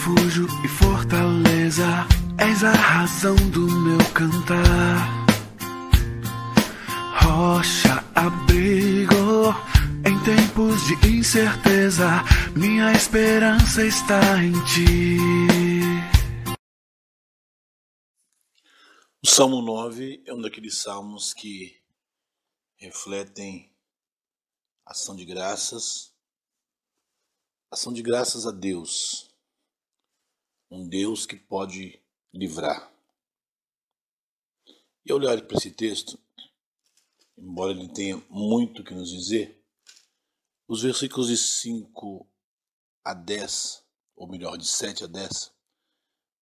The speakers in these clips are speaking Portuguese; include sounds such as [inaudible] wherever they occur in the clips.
refúgio e fortaleza, és a razão do meu cantar. Rocha, abrigo, em tempos de incerteza, minha esperança está em ti. O Salmo 9 é um daqueles salmos que refletem ação de graças, ação de graças a Deus, um Deus que pode livrar. E ao olhar para esse texto, embora ele tenha muito que nos dizer, os versículos de 5 a 10, ou melhor, de 7 a 10,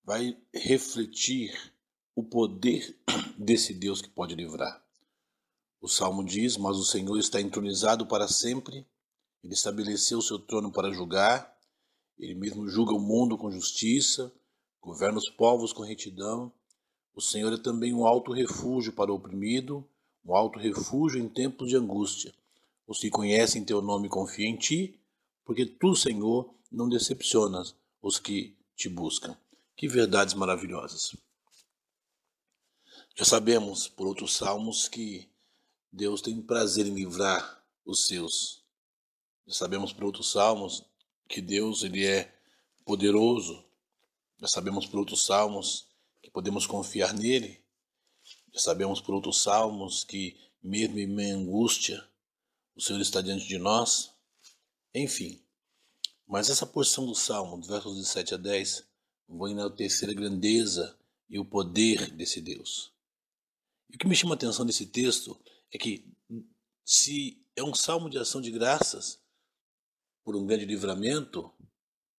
vai refletir o poder [clears throat] desse Deus que pode livrar. O salmo diz: Mas o Senhor está entronizado para sempre, ele estabeleceu o seu trono para julgar, ele mesmo julga o mundo com justiça, governa os povos com retidão. O Senhor é também um alto refúgio para o oprimido, um alto refúgio em tempos de angústia. Os que conhecem teu nome confiam em ti, porque tu, Senhor, não decepcionas os que te buscam. Que verdades maravilhosas! Já sabemos por outros salmos que Deus tem prazer em livrar os seus. Já sabemos por outros salmos que Deus ele é poderoso. Já sabemos por outros salmos que podemos confiar nele. Já sabemos por outros salmos que mesmo em minha angústia o Senhor está diante de nós. Enfim, mas essa porção do salmo, dos versos de 7 a 10, vai enaltecer a grandeza e o poder desse Deus. E o que me chama a atenção nesse texto é que se é um salmo de ação de graças por um grande livramento,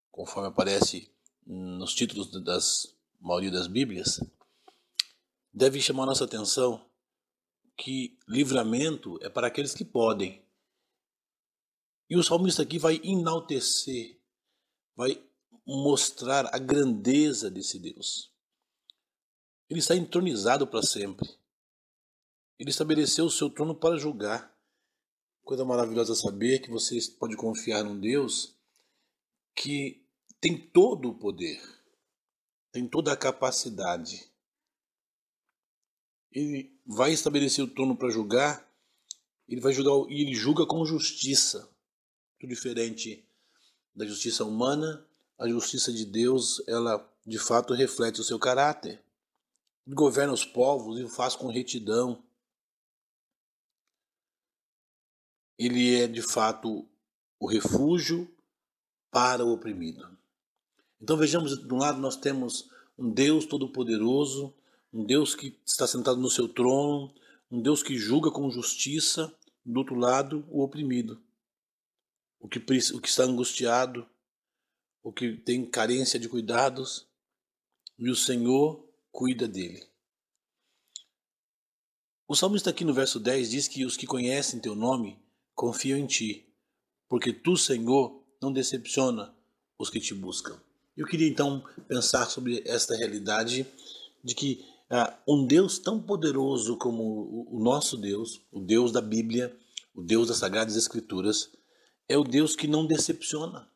conforme aparece nos títulos das maioria das Bíblias, deve chamar nossa atenção que livramento é para aqueles que podem. E o salmista aqui vai enaltecer, vai mostrar a grandeza desse Deus. Ele está entronizado para sempre. Ele estabeleceu o seu trono para julgar. Coisa maravilhosa saber que você pode confiar num Deus que tem todo o poder, tem toda a capacidade. Ele vai estabelecer o trono para julgar, ele vai julgar e ele julga com justiça. Tudo diferente da justiça humana, a justiça de Deus, ela de fato reflete o seu caráter. Ele governa os povos e o faz com retidão. Ele é de fato o refúgio para o oprimido. Então vejamos, de um lado nós temos um Deus todo-poderoso, um Deus que está sentado no seu trono, um Deus que julga com justiça, do outro lado o oprimido, o que, o que está angustiado, o que tem carência de cuidados, e o Senhor cuida dele. O salmista aqui no verso 10 diz que os que conhecem teu nome confio em ti, porque tu, Senhor, não decepciona os que te buscam. Eu queria então pensar sobre esta realidade de que ah, um Deus tão poderoso como o, nosso Deus, o Deus da Bíblia, o Deus das Sagradas Escrituras, é o Deus que não decepciona.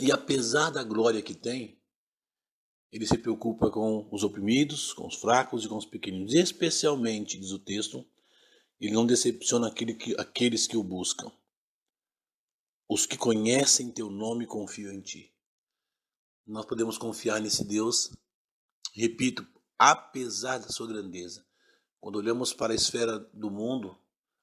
E apesar da glória que tem, ele se preocupa com os oprimidos, com os fracos e com os pequeninos. Especialmente, diz o texto, ele não decepciona aquele que, aqueles que o buscam. Os que conhecem teu nome confiam em ti. Nós podemos confiar nesse Deus, repito, apesar da sua grandeza. Quando olhamos para a esfera do mundo,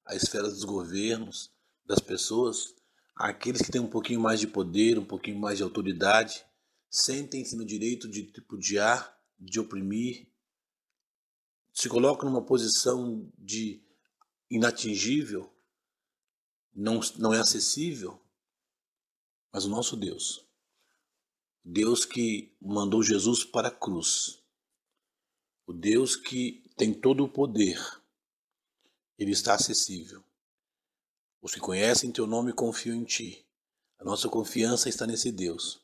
a esfera dos governos, das pessoas, aqueles que têm um pouquinho mais de poder, um pouquinho mais de autoridade, sentem-se no direito de tripudiar, de oprimir, se colocam numa posição de inatingível, não, não é acessível, mas o nosso Deus, Deus que mandou Jesus para a cruz, o Deus que tem todo o poder, ele está acessível. Os que conhecem teu nome confiam em ti. A nossa confiança está nesse Deus,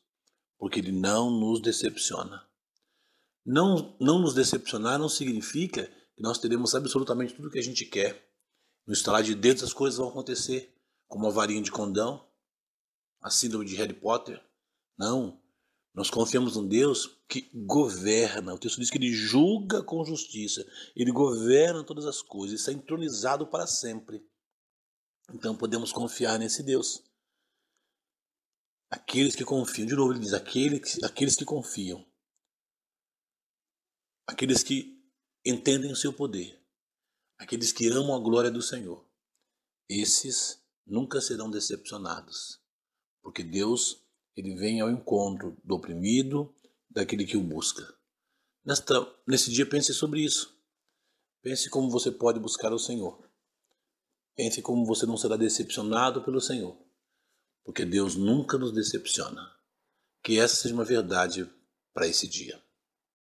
porque ele não nos decepciona. Não, não nos decepcionar não significa que nós teremos absolutamente tudo o que a gente quer. No estalar de dedos as coisas vão acontecer, como a varinha de condão, a síndrome de Harry Potter. Não. Nós confiamos num Deus que governa. O texto diz que ele julga com justiça. Ele governa todas as coisas. Está entronizado para sempre. Então podemos confiar nesse Deus. Aqueles que confiam, de novo ele diz, aqueles, aqueles que confiam, aqueles que entendem o seu poder, aqueles que amam a glória do Senhor, esses nunca serão decepcionados, porque Deus ele vem ao encontro do oprimido, daquele que o busca. Nesta, nesse dia pense sobre isso. Pense como você pode buscar o Senhor. Pense como você não será decepcionado pelo Senhor, porque Deus nunca nos decepciona. Que essa seja uma verdade para esse dia.